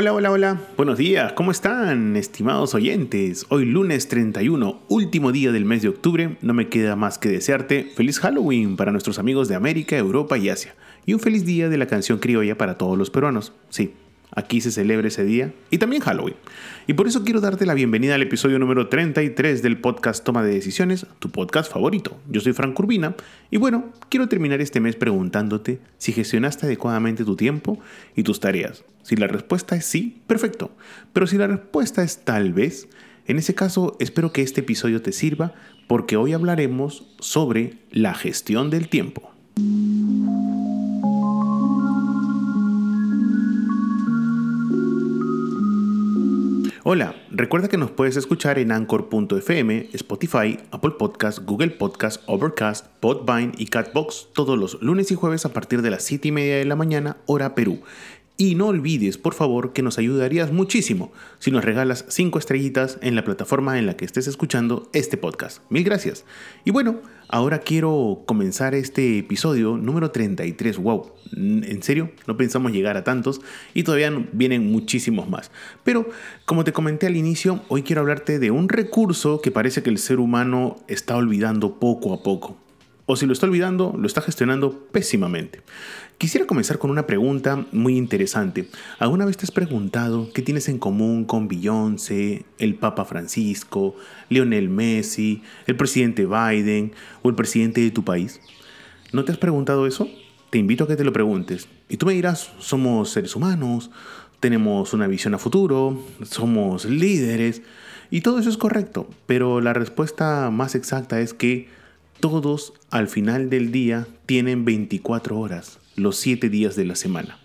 Hola, hola, hola. Buenos días, ¿cómo están, estimados oyentes? Hoy lunes 31, último día del mes de octubre, no me queda más que desearte feliz Halloween para nuestros amigos de América, Europa y Asia. Y un feliz día de la canción criolla para todos los peruanos. Sí, Aquí se celebra ese día y también Halloween. Y por eso quiero darte la bienvenida al episodio número 33 del podcast Toma de Decisiones, tu podcast favorito. Yo soy Frank Urbina y bueno, quiero terminar este mes preguntándote si gestionaste adecuadamente tu tiempo y tus tareas. Si la respuesta es sí, perfecto. Pero si la respuesta es tal vez, en ese caso espero que este episodio te sirva porque hoy hablaremos sobre la gestión del tiempo. Hola, recuerda que nos puedes escuchar en Anchor.fm, Spotify, Apple Podcast, Google Podcast, Overcast, Podvine y Catbox todos los lunes y jueves a partir de las 7 y media de la mañana, hora Perú. Y no olvides, por favor, que nos ayudarías muchísimo si nos regalas 5 estrellitas en la plataforma en la que estés escuchando este podcast. Mil gracias. Y bueno, ahora quiero comenzar este episodio número 33. ¡Wow! En serio, no pensamos llegar a tantos y todavía vienen muchísimos más. Pero, como te comenté al inicio, hoy quiero hablarte de un recurso que parece que el ser humano está olvidando poco a poco. O si lo está olvidando, lo está gestionando pésimamente. Quisiera comenzar con una pregunta muy interesante. ¿Alguna vez te has preguntado qué tienes en común con Beyoncé, el Papa Francisco, Lionel Messi, el presidente Biden o el presidente de tu país? ¿No te has preguntado eso? Te invito a que te lo preguntes. Y tú me dirás, somos seres humanos, tenemos una visión a futuro, somos líderes, y todo eso es correcto, pero la respuesta más exacta es que todos al final del día tienen 24 horas los siete días de la semana.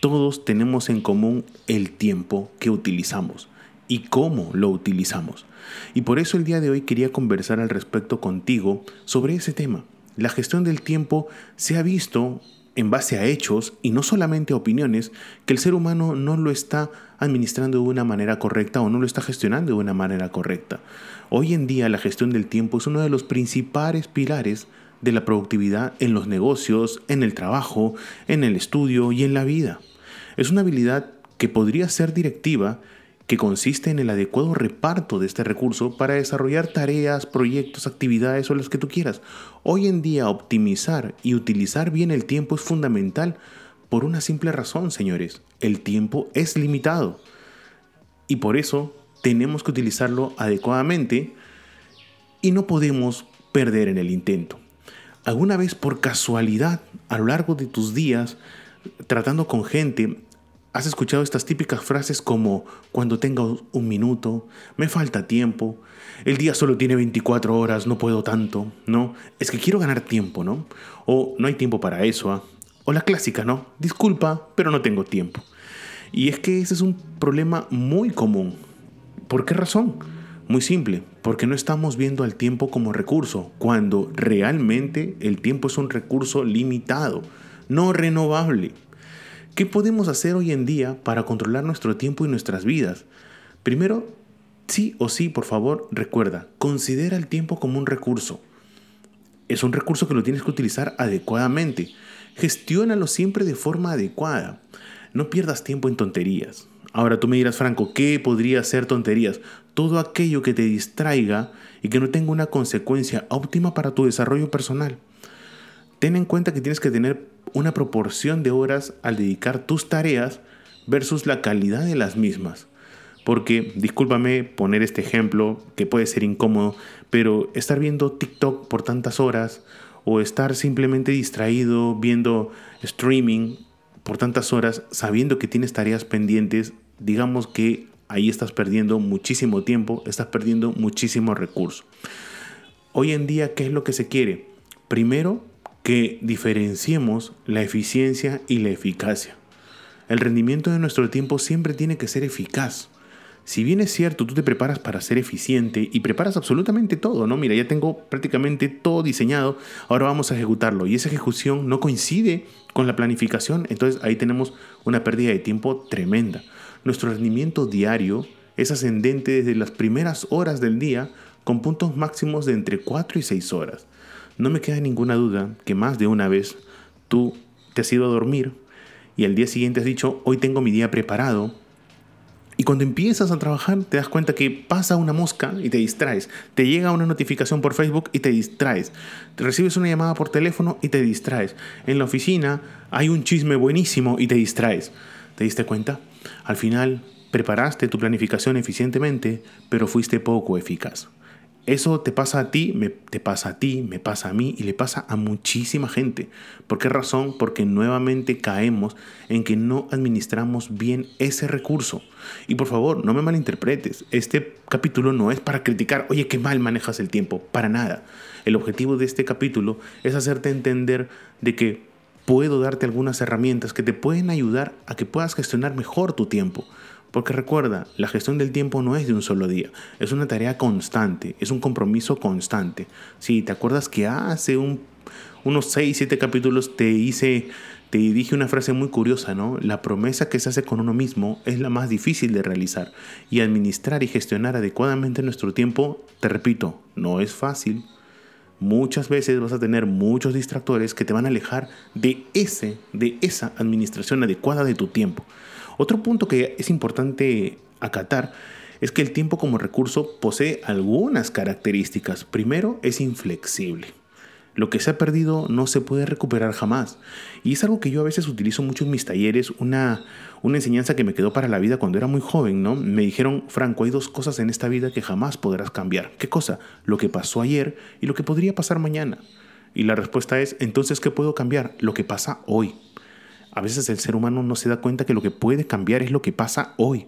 Todos tenemos en común el tiempo que utilizamos y cómo lo utilizamos. Y por eso el día de hoy quería conversar al respecto contigo sobre ese tema. La gestión del tiempo se ha visto en base a hechos y no solamente a opiniones que el ser humano no lo está administrando de una manera correcta o no lo está gestionando de una manera correcta. Hoy en día la gestión del tiempo es uno de los principales pilares de la productividad en los negocios, en el trabajo, en el estudio y en la vida. Es una habilidad que podría ser directiva, que consiste en el adecuado reparto de este recurso para desarrollar tareas, proyectos, actividades o las que tú quieras. Hoy en día optimizar y utilizar bien el tiempo es fundamental por una simple razón, señores. El tiempo es limitado. Y por eso tenemos que utilizarlo adecuadamente y no podemos perder en el intento. ¿Alguna vez por casualidad a lo largo de tus días, tratando con gente, has escuchado estas típicas frases como cuando tenga un minuto, me falta tiempo, el día solo tiene 24 horas, no puedo tanto, ¿no? Es que quiero ganar tiempo, ¿no? O no hay tiempo para eso, ¿ah? O la clásica, ¿no? Disculpa, pero no tengo tiempo. Y es que ese es un problema muy común. ¿Por qué razón? Muy simple, porque no estamos viendo al tiempo como recurso, cuando realmente el tiempo es un recurso limitado, no renovable. ¿Qué podemos hacer hoy en día para controlar nuestro tiempo y nuestras vidas? Primero, sí o sí, por favor, recuerda, considera el tiempo como un recurso. Es un recurso que lo tienes que utilizar adecuadamente. Gestiónalo siempre de forma adecuada. No pierdas tiempo en tonterías. Ahora tú me dirás, Franco, ¿qué podría ser tonterías? Todo aquello que te distraiga y que no tenga una consecuencia óptima para tu desarrollo personal. Ten en cuenta que tienes que tener una proporción de horas al dedicar tus tareas versus la calidad de las mismas. Porque, discúlpame poner este ejemplo que puede ser incómodo, pero estar viendo TikTok por tantas horas o estar simplemente distraído viendo streaming por tantas horas sabiendo que tienes tareas pendientes digamos que ahí estás perdiendo muchísimo tiempo, estás perdiendo muchísimo recurso. Hoy en día, ¿qué es lo que se quiere? Primero, que diferenciemos la eficiencia y la eficacia. El rendimiento de nuestro tiempo siempre tiene que ser eficaz. Si bien es cierto, tú te preparas para ser eficiente y preparas absolutamente todo, ¿no? Mira, ya tengo prácticamente todo diseñado, ahora vamos a ejecutarlo. Y esa ejecución no coincide con la planificación, entonces ahí tenemos una pérdida de tiempo tremenda. Nuestro rendimiento diario es ascendente desde las primeras horas del día con puntos máximos de entre 4 y 6 horas. No me queda ninguna duda que más de una vez tú te has ido a dormir y al día siguiente has dicho, hoy tengo mi día preparado. Y cuando empiezas a trabajar te das cuenta que pasa una mosca y te distraes. Te llega una notificación por Facebook y te distraes. Te recibes una llamada por teléfono y te distraes. En la oficina hay un chisme buenísimo y te distraes. ¿Te diste cuenta? Al final preparaste tu planificación eficientemente, pero fuiste poco eficaz. Eso te pasa a ti, me, te pasa a ti, me pasa a mí y le pasa a muchísima gente. ¿Por qué razón? Porque nuevamente caemos en que no administramos bien ese recurso. Y por favor, no me malinterpretes. Este capítulo no es para criticar, oye, qué mal manejas el tiempo. Para nada. El objetivo de este capítulo es hacerte entender de que puedo darte algunas herramientas que te pueden ayudar a que puedas gestionar mejor tu tiempo. Porque recuerda, la gestión del tiempo no es de un solo día, es una tarea constante, es un compromiso constante. Si te acuerdas que hace unos 6, 7 capítulos te hice, te dije una frase muy curiosa, ¿no? La promesa que se hace con uno mismo es la más difícil de realizar y administrar y gestionar adecuadamente nuestro tiempo, te repito, no es fácil. Muchas veces vas a tener muchos distractores que te van a alejar de ese, de esa administración adecuada de tu tiempo. Otro punto que es importante acatar es que el tiempo como recurso posee algunas características. Primero, es inflexible. Lo que se ha perdido no se puede recuperar jamás. Y es algo que yo a veces utilizo mucho en mis talleres, una, una enseñanza que me quedó para la vida cuando era muy joven, ¿no? Me dijeron, Franco, hay dos cosas en esta vida que jamás podrás cambiar. ¿Qué cosa? Lo que pasó ayer y lo que podría pasar mañana. Y la respuesta es, entonces, ¿qué puedo cambiar? Lo que pasa hoy. A veces el ser humano no se da cuenta que lo que puede cambiar es lo que pasa hoy,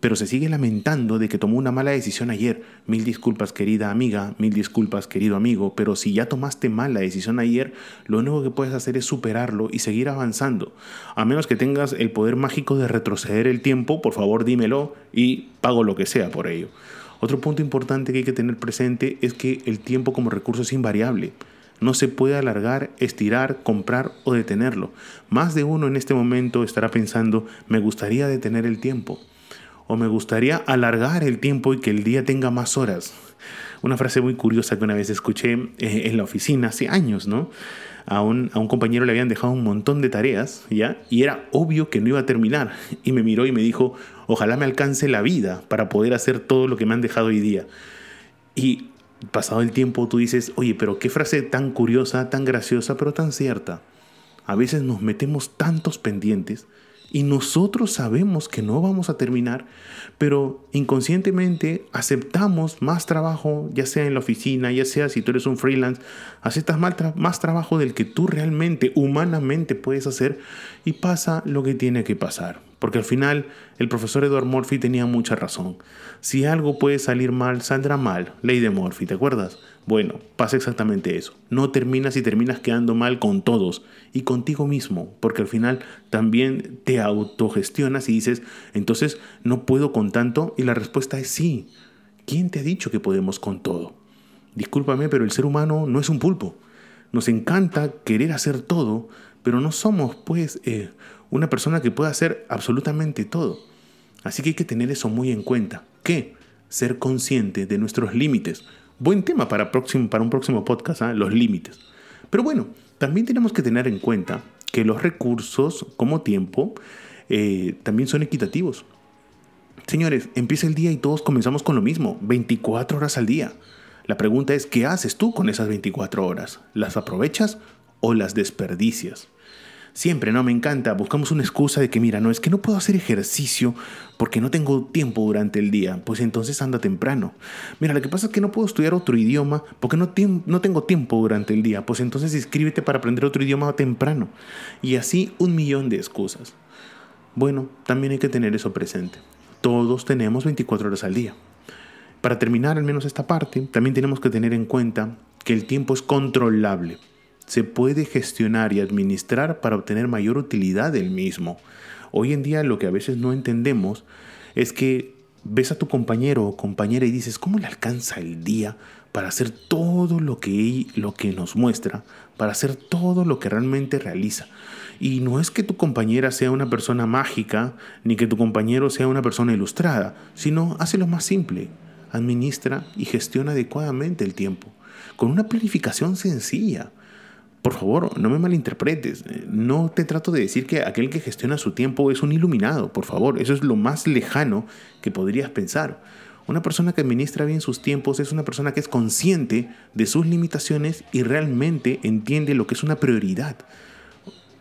pero se sigue lamentando de que tomó una mala decisión ayer. Mil disculpas querida amiga, mil disculpas querido amigo, pero si ya tomaste mal la decisión ayer, lo único que puedes hacer es superarlo y seguir avanzando. A menos que tengas el poder mágico de retroceder el tiempo, por favor dímelo y pago lo que sea por ello. Otro punto importante que hay que tener presente es que el tiempo como recurso es invariable. No se puede alargar, estirar, comprar o detenerlo. Más de uno en este momento estará pensando, me gustaría detener el tiempo. O me gustaría alargar el tiempo y que el día tenga más horas. Una frase muy curiosa que una vez escuché eh, en la oficina hace años, ¿no? A un, a un, compañero le habían dejado un montón de tareas, ¿ya? Y era obvio que no iba a terminar. Y me miró y me dijo, ojalá me alcance la vida para poder hacer todo lo que me han dejado hoy día. Y pasado el tiempo tú dices, oye, pero qué frase tan curiosa, tan graciosa, pero tan cierta. A veces nos metemos tantos pendientes y nosotros sabemos que no vamos a terminar, pero inconscientemente aceptamos más trabajo, ya sea en la oficina, ya sea si tú eres un freelance, aceptas más trabajo del que tú realmente, humanamente puedes hacer y pasa lo que tiene que pasar. Porque al final el profesor Edward Murphy tenía mucha razón. Si algo puede salir mal, saldrá mal. Ley de Murphy, ¿te acuerdas? Bueno, pasa exactamente eso. No terminas y terminas quedando mal con todos y contigo mismo, porque al final también te autogestionas y dices, entonces no puedo con tanto y la respuesta es sí. ¿Quién te ha dicho que podemos con todo? Discúlpame, pero el ser humano no es un pulpo. Nos encanta querer hacer todo, pero no somos pues eh, una persona que pueda hacer absolutamente todo. Así que hay que tener eso muy en cuenta. ¿Qué? Ser consciente de nuestros límites. Buen tema para, próximo, para un próximo podcast, ¿ah? los límites. Pero bueno, también tenemos que tener en cuenta que los recursos como tiempo eh, también son equitativos. Señores, empieza el día y todos comenzamos con lo mismo, 24 horas al día. La pregunta es, ¿qué haces tú con esas 24 horas? ¿Las aprovechas o las desperdicias? Siempre, ¿no? Me encanta. Buscamos una excusa de que, mira, no, es que no puedo hacer ejercicio porque no tengo tiempo durante el día. Pues entonces anda temprano. Mira, lo que pasa es que no puedo estudiar otro idioma porque no, no tengo tiempo durante el día. Pues entonces inscríbete para aprender otro idioma temprano. Y así un millón de excusas. Bueno, también hay que tener eso presente. Todos tenemos 24 horas al día. Para terminar al menos esta parte, también tenemos que tener en cuenta que el tiempo es controlable se puede gestionar y administrar para obtener mayor utilidad del mismo. Hoy en día lo que a veces no entendemos es que ves a tu compañero o compañera y dices, ¿cómo le alcanza el día para hacer todo lo que, lo que nos muestra, para hacer todo lo que realmente realiza? Y no es que tu compañera sea una persona mágica, ni que tu compañero sea una persona ilustrada, sino hace lo más simple, administra y gestiona adecuadamente el tiempo, con una planificación sencilla. Por favor, no me malinterpretes. No te trato de decir que aquel que gestiona su tiempo es un iluminado, por favor. Eso es lo más lejano que podrías pensar. Una persona que administra bien sus tiempos es una persona que es consciente de sus limitaciones y realmente entiende lo que es una prioridad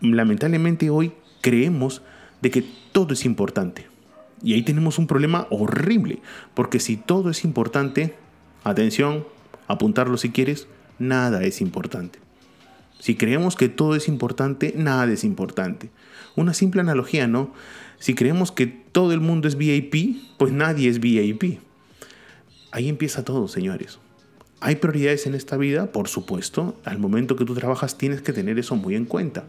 lamentablemente hoy creemos de que todo es importante. Y ahí tenemos un problema horrible, porque si todo es importante, atención, apuntarlo si quieres, nada es importante. Si creemos que todo es importante, nada es importante. Una simple analogía, ¿no? Si creemos que todo el mundo es VIP, pues nadie es VIP. Ahí empieza todo, señores. ¿Hay prioridades en esta vida? Por supuesto. Al momento que tú trabajas tienes que tener eso muy en cuenta.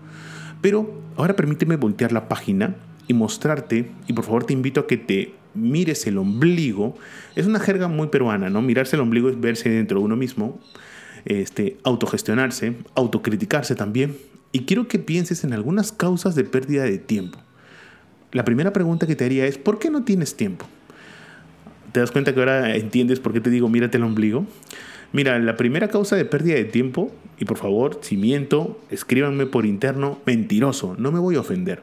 Pero ahora permíteme voltear la página y mostrarte, y por favor te invito a que te mires el ombligo. Es una jerga muy peruana, ¿no? Mirarse el ombligo es verse dentro de uno mismo, este, autogestionarse, autocriticarse también. Y quiero que pienses en algunas causas de pérdida de tiempo. La primera pregunta que te haría es, ¿por qué no tienes tiempo? ¿Te das cuenta que ahora entiendes por qué te digo mírate el ombligo? Mira, la primera causa de pérdida de tiempo, y por favor, si miento, escríbanme por interno, mentiroso, no me voy a ofender.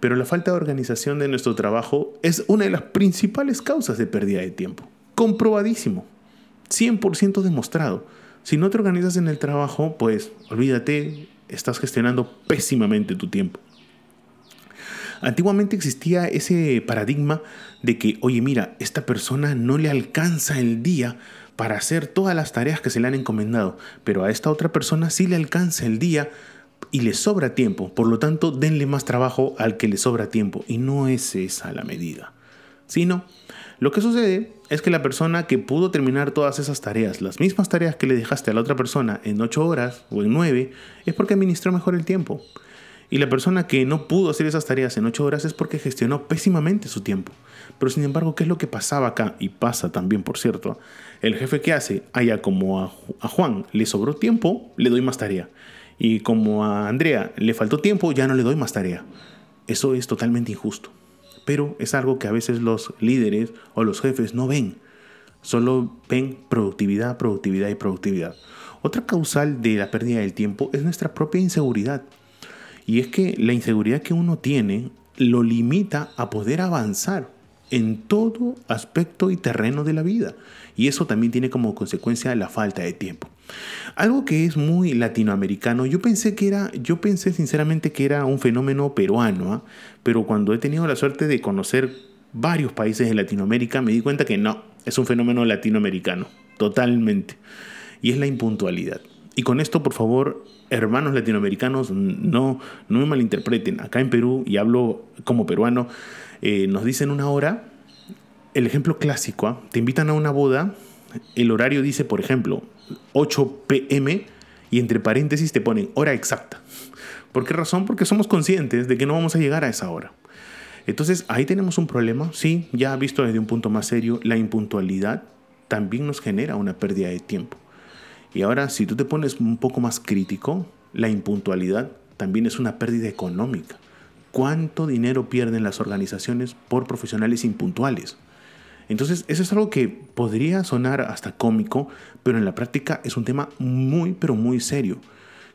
Pero la falta de organización de nuestro trabajo es una de las principales causas de pérdida de tiempo. Comprobadísimo. 100% demostrado. Si no te organizas en el trabajo, pues olvídate, estás gestionando pésimamente tu tiempo. Antiguamente existía ese paradigma de que, oye, mira, esta persona no le alcanza el día para hacer todas las tareas que se le han encomendado, pero a esta otra persona sí le alcanza el día y le sobra tiempo, por lo tanto denle más trabajo al que le sobra tiempo y no es esa la medida. Sino, lo que sucede es que la persona que pudo terminar todas esas tareas, las mismas tareas que le dejaste a la otra persona en 8 horas o en 9, es porque administró mejor el tiempo. Y la persona que no pudo hacer esas tareas en 8 horas es porque gestionó pésimamente su tiempo. Pero sin embargo, ¿qué es lo que pasaba acá? Y pasa también, por cierto. El jefe que hace, allá como a, Juan le sobró tiempo, le doy más tarea. Y como a Andrea le faltó tiempo, ya no le doy más tarea. Eso es totalmente injusto. Pero es algo que a veces los líderes o los jefes no ven. Solo ven productividad, productividad y productividad. Otra causal de la pérdida del tiempo es nuestra propia inseguridad. Y es que la inseguridad que uno tiene lo limita a poder avanzar en todo aspecto y terreno de la vida. Y eso también tiene como consecuencia la falta de tiempo. Algo que es muy latinoamericano, yo pensé que era, yo pensé sinceramente que era un fenómeno peruano, ¿ah? pero cuando he tenido la suerte de conocer varios países de Latinoamérica, me di cuenta que no, es un fenómeno latinoamericano, totalmente. Y es la impuntualidad. Y con esto, por favor, hermanos latinoamericanos, no, no me malinterpreten. Acá en Perú, y hablo como peruano, eh, nos dicen una hora. El ejemplo clásico, ¿ah? te invitan a una boda, el horario dice, por ejemplo, 8 pm y entre paréntesis te ponen hora exacta. ¿Por qué razón? Porque somos conscientes de que no vamos a llegar a esa hora. Entonces ahí tenemos un problema, sí, ya visto desde un punto más serio, la impuntualidad también nos genera una pérdida de tiempo. Y ahora, si tú te pones un poco más crítico, la impuntualidad también es una pérdida económica. ¿Cuánto dinero pierden las organizaciones por profesionales impuntuales? Entonces, eso es algo que podría sonar hasta cómico, pero en la práctica es un tema muy, pero muy serio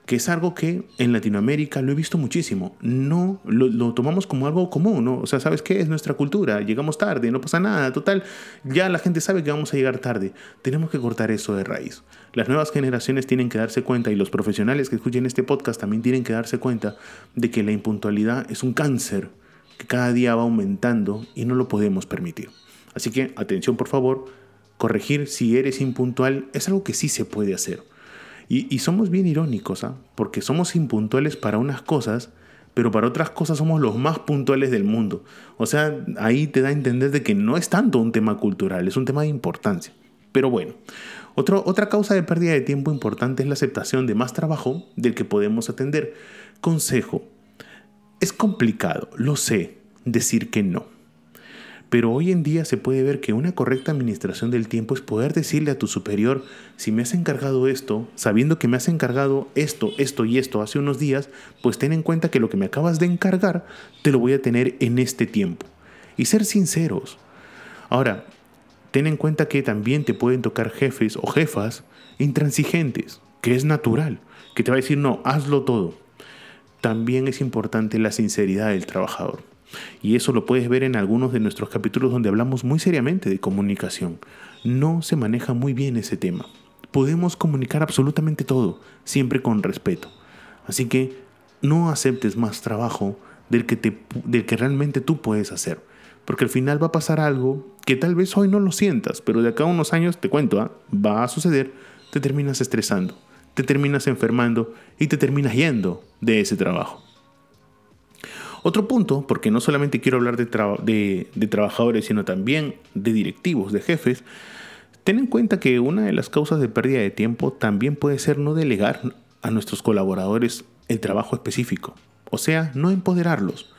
que es algo que en Latinoamérica lo he visto muchísimo. No lo, tomamos como algo común, ¿no? O sea, ¿sabes qué? Es nuestra cultura. Llegamos tarde, no pasa nada. Total, ya la gente sabe que vamos a llegar tarde. Tenemos que cortar eso de raíz. Las nuevas generaciones tienen que darse cuenta y los profesionales que escuchen este podcast también tienen que darse cuenta de que la impuntualidad es un cáncer que cada día va aumentando y no lo podemos permitir. Así que atención por favor, corregir si eres impuntual es algo que sí se puede hacer. Y, somos bien irónicos, ¿ah? porque somos impuntuales para unas cosas, pero para otras cosas somos los más puntuales del mundo. O sea, ahí te da a entender de que no es tanto un tema cultural, es un tema de importancia. Pero bueno, otra causa de pérdida de tiempo importante es la aceptación de más trabajo del que podemos atender. Consejo, es complicado, lo sé, decir que no. Pero hoy en día se puede ver que una correcta administración del tiempo es poder decirle a tu superior, si me has encargado esto, sabiendo que me has encargado esto, esto y esto hace unos días, pues ten en cuenta que lo que me acabas de encargar te lo voy a tener en este tiempo. Y ser sinceros. Ahora, ten en cuenta que también te pueden tocar jefes o jefas intransigentes, que es natural, que te va a decir, no, hazlo todo. También es importante la sinceridad del trabajador. Y eso lo puedes ver en algunos de nuestros capítulos donde hablamos muy seriamente de comunicación. No se maneja muy bien ese tema. Podemos comunicar absolutamente todo, siempre con respeto. Así que no aceptes más trabajo del que, realmente tú puedes hacer. Porque al final va a pasar algo que tal vez hoy no lo sientas, pero de acá a unos años, te cuento, ¿ah? va a suceder, te terminas estresando, te terminas enfermando y te terminas yendo de ese trabajo. Otro punto, porque no solamente quiero hablar de, trabajadores, sino también de directivos, de jefes, ten en cuenta que una de las causas de pérdida de tiempo también puede ser no delegar a nuestros colaboradores el trabajo específico, o sea, no empoderarlos.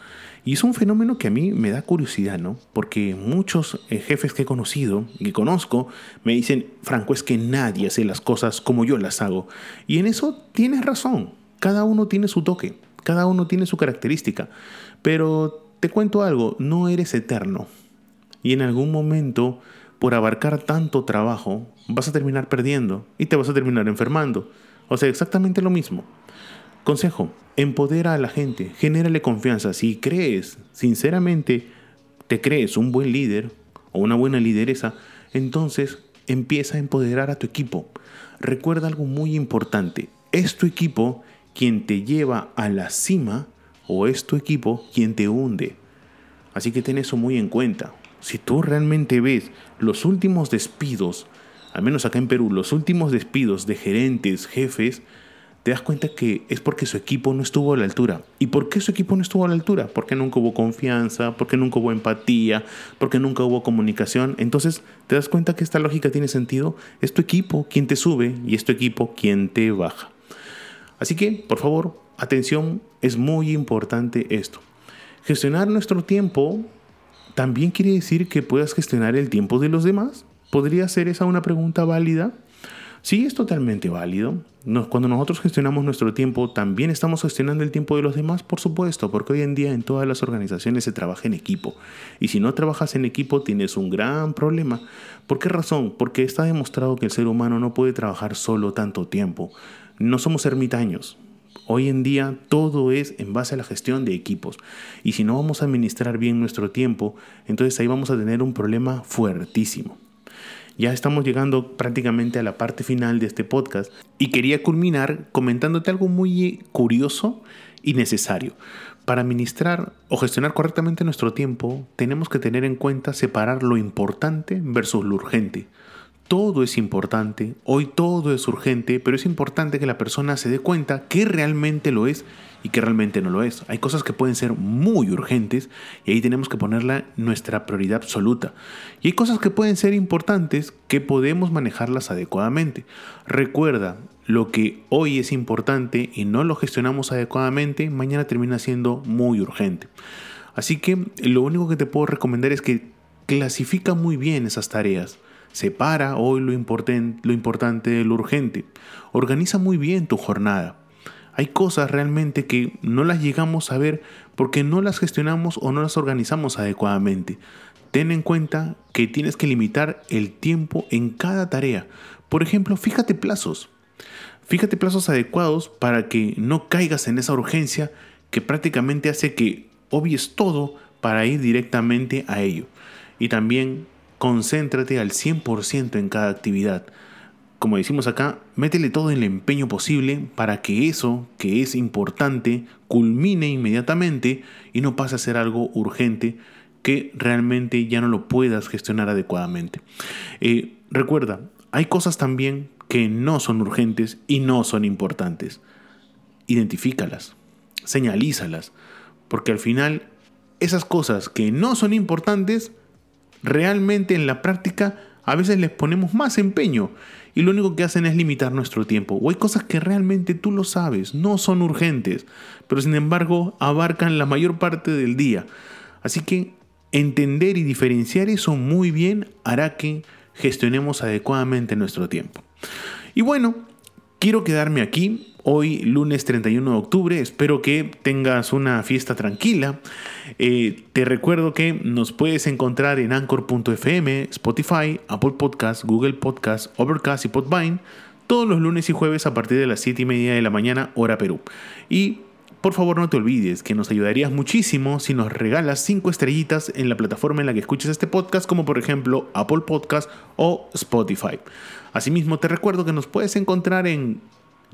Y es un fenómeno que a mí me da curiosidad, ¿no? Porque muchos eh, jefes que he conocido y conozco me dicen, Franco, es que nadie hace las cosas como yo las hago. Y en eso tienes razón, cada uno tiene su toque. Cada uno tiene su característica. Pero te cuento algo, no eres eterno. Y en algún momento, por abarcar tanto trabajo, vas a terminar perdiendo y te vas a terminar enfermando. O sea, exactamente lo mismo. Consejo, empodera a la gente, genérale confianza. Si crees, sinceramente, te crees un buen líder o una buena lideresa, entonces empieza a empoderar a tu equipo. Recuerda algo muy importante, es tu equipo quien te lleva a la cima o es tu equipo quien te hunde. Así que ten eso muy en cuenta. Si tú realmente ves los últimos despidos, al menos acá en Perú, los últimos despidos de gerentes, jefes, te das cuenta que es porque su equipo no estuvo a la altura. ¿Y por qué su equipo no estuvo a la altura? Porque nunca hubo confianza, porque nunca hubo empatía, porque nunca hubo comunicación. Entonces te das cuenta que esta lógica tiene sentido. Es tu equipo quien te sube y es tu equipo quien te baja. Así que, por favor, atención, es muy importante esto. Gestionar nuestro tiempo también quiere decir que puedas gestionar el tiempo de los demás. ¿Podría ser esa una pregunta válida? Sí, es totalmente válido. cuando nosotros gestionamos nuestro tiempo, también estamos gestionando el tiempo de los demás, por supuesto, porque hoy en día en todas las organizaciones se trabaja en equipo. Y si no trabajas en equipo, tienes un gran problema. ¿Por qué razón? Porque está demostrado que el ser humano no puede trabajar solo tanto tiempo. No somos ermitaños. Hoy en día todo es en base a la gestión de equipos. Y si no vamos a administrar bien nuestro tiempo, entonces ahí vamos a tener un problema fuertísimo. Ya estamos llegando prácticamente a la parte final de este podcast y quería culminar comentándote algo muy curioso y necesario. Para administrar o gestionar correctamente nuestro tiempo, tenemos que tener en cuenta separar lo importante versus lo urgente todo es importante, hoy todo es urgente, pero es importante que la persona se dé cuenta que realmente lo es y que realmente no lo es. Hay cosas que pueden ser muy urgentes y ahí tenemos que ponerla nuestra prioridad absoluta. Y hay cosas que pueden ser importantes que podemos manejarlas adecuadamente. Recuerda, lo que hoy es importante y no lo gestionamos adecuadamente, mañana termina siendo muy urgente. Así que lo único que te puedo recomendar es que clasifica muy bien esas tareas. Separa hoy lo, lo importante de lo urgente. Organiza muy bien tu jornada. Hay cosas realmente que no las llegamos a ver porque no las gestionamos o no las organizamos adecuadamente. Ten en cuenta que tienes que limitar el tiempo en cada tarea. Por ejemplo, fíjate plazos. Fíjate plazos adecuados para que no caigas en esa urgencia que prácticamente hace que obvies todo para ir directamente a ello. Y también concéntrate al 100% en cada actividad. Como decimos acá, métele todo el empeño posible para que eso que es importante culmine inmediatamente y no pase a ser algo urgente que realmente ya no lo puedas gestionar adecuadamente. Eh, recuerda, hay cosas también que no son urgentes y no son importantes. Identifícalas, señalízalas, porque al final esas cosas que no son importantes realmente en la práctica a veces les ponemos más empeño y lo único que hacen es limitar nuestro tiempo. O hay cosas que realmente tú lo sabes, no son urgentes, pero sin embargo abarcan la mayor parte del día. Así que entender y diferenciar eso muy bien hará que gestionemos adecuadamente nuestro tiempo. Y bueno, quiero quedarme aquí. Hoy, lunes 31 de octubre, espero que tengas una fiesta tranquila. Eh, te recuerdo que nos puedes encontrar en anchor.fm, Spotify, Apple Podcasts, Google Podcasts, Overcast y Podvine todos los lunes y jueves a partir de las 7 y media de la mañana, hora Perú. Y por favor no te olvides que nos ayudarías muchísimo si nos regalas 5 estrellitas en la plataforma en la que escuches este podcast, como por ejemplo Apple Podcast o Spotify. Asimismo, te recuerdo que nos puedes encontrar en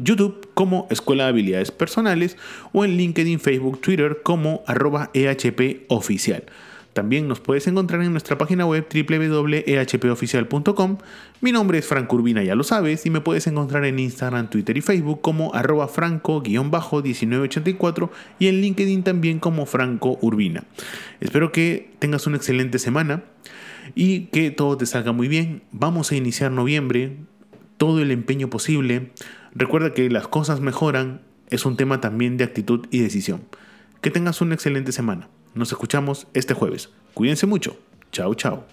YouTube como Escuela de Habilidades Personales o en LinkedIn, Facebook, Twitter como arroba EHP Oficial. También nos puedes encontrar en nuestra página web www.ehpoficial.com. Mi nombre es Franco Urbina, ya lo sabes, y me puedes encontrar en Instagram, Twitter y Facebook como arroba franco-1984 y en LinkedIn también como Franco Urbina. Espero que tengas una excelente semana y que todo te salga muy bien. Vamos a iniciar noviembre, todo el empeño posible. Recuerda que las cosas mejoran, es un tema también de actitud y decisión. Que tengas una excelente semana. Nos escuchamos este jueves. Cuídense mucho. Chao, chao.